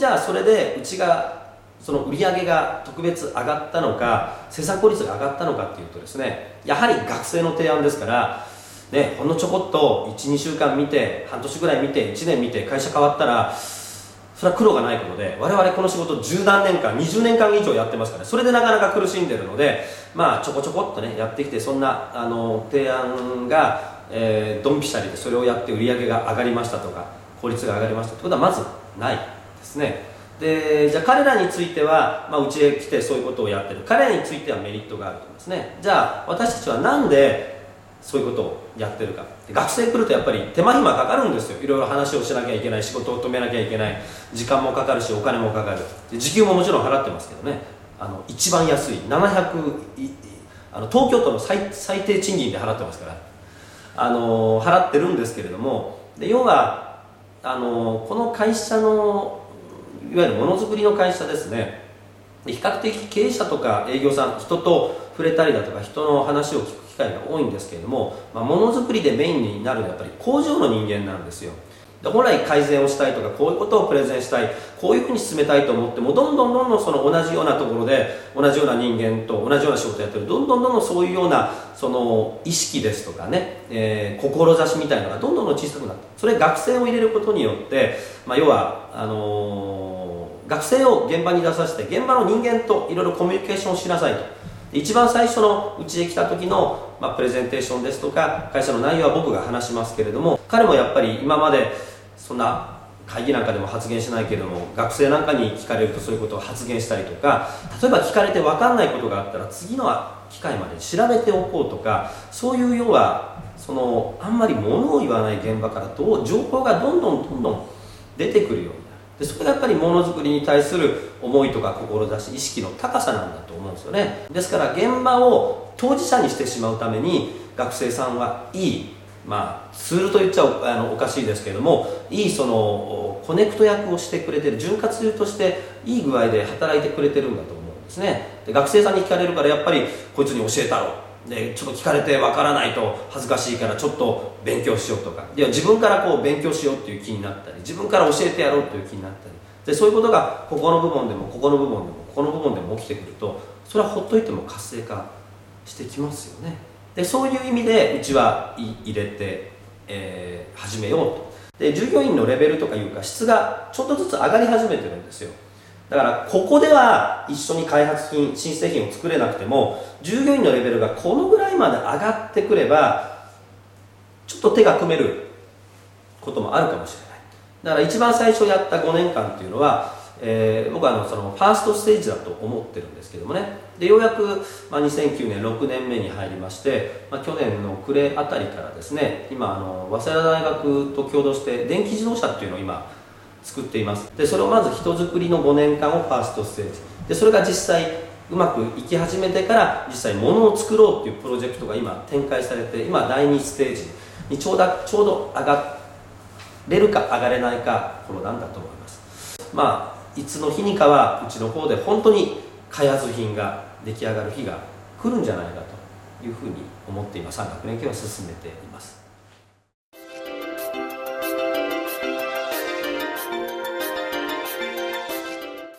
じゃあそれでうちがその売り上げが特別上がったのか生産効率が上がったのかっていうとですねやはり学生の提案ですからねほんのちょこっと12週間見て半年ぐらい見て1年見て会社変わったらそれは苦労がないことで我々この仕事十何年間20年間以上やってますからそれでなかなか苦しんでるのでまあちょこちょこっとねやってきてそんなあの提案が、え、ドンピシャリでそれをやって売り上げが上がりましたとか効率が上がりましたってことはまずない。ですね。でじゃあ彼らについては、まあ、うちへ来てそういうことをやってる。彼らについてはメリットがあると思いますね。じゃあ私たちは何でそういうことをやってるか。学生来るとやっぱり手間暇かかるんですよ。いろいろ話をしなきゃいけない仕事を止めなきゃいけない。時間もかかるしお金もかかる。時給ももちろん払ってますけどね。あの一番安い。700あの東京都の最最低賃金で払ってますから。あの払ってるんですけれども。で要はあのこの会社のいわゆるものづくりの会社ですね。比較的経営者とか営業さん人と触れたりだとか人の話を聞く機会が多いんですけれども、まあ、ものづくりでメインになるのはやっぱり工場の人間なんですよ。で本来改善をしたいとかこういうことをプレゼンしたいこういうふうに進めたいと思ってもどんどんどんどんその同じようなところで同じような人間と同じような仕事をやってるどんどんどんどんそういうようなその意識ですとかね、えー、志みたいなのがどんどんどん小さくなってそれ学生を入れることによって、まあ、要はあのー、学生を現場に出させて現場の人間といろいろコミュニケーションをしなさいと。一番最初のうちへ来た時の、まあ、プレゼンテーションですとか会社の内容は僕が話しますけれども彼もやっぱり今までそんな会議なんかでも発言しないけれども学生なんかに聞かれるとそういうことを発言したりとか例えば聞かれて分かんないことがあったら次の機会まで調べておこうとかそういう要はそのあんまり物を言わない現場からどう情報がどんどんどんどん出てくるようになるでそれがやっぱりものづくりに対する思いとか志意識の高さなんだと思うんですよね。ですから現場を当事者にしてしまうために学生さんはいいまあ、ツールと言っちゃあのおかしいですけれどもいいそのコネクト役をしてくれてる潤滑油としていい具合で働いてくれてるんだと思うんですね。で学生さんに聞かれるからやっぱりこいつに教えたろ。でちょっと聞かれてわからないと恥ずかしいからちょっと勉強しようとか。いや自分からこう勉強しようっていう気になったり自分から教えてやろうという気になったり。でそういうことがここの部門でもここの部門でもここの部門でも起きてくるとそれはほっといても活性化してきますよね。でそういう意味でうちは入れて、えー、始めようと。で従業員のレベルとかいうか質がちょっとずつ上がり始めてるんですよ。だからここでは一緒に開発品新製品を作れなくても従業員のレベルがこのぐらいまで上がってくればちょっと手が組めることもあるかもしれない。だから一番最初やった5年間っていうのはえー、僕はあのそのファーストステージだと思ってるんですけどもね。でようやく、まあ、2009年6年目に入りまして、まあ、去年の暮れあたりからですね今あの早稲田大学と共同して電気自動車っていうのを今作っています。でそれをまず人づくりの5年間をファーストステージ。でそれが実際うまくいき始めてから実際物を作ろうっていうプロジェクトが今展開されて今第2ステージにちょうどちょうど上がれるか上がれないか頃なんだと思います。まあいつの日にかはうちの方で本当に開発品が出来上がる日が来るんじゃないかというふうに思って今産学連携は進めています。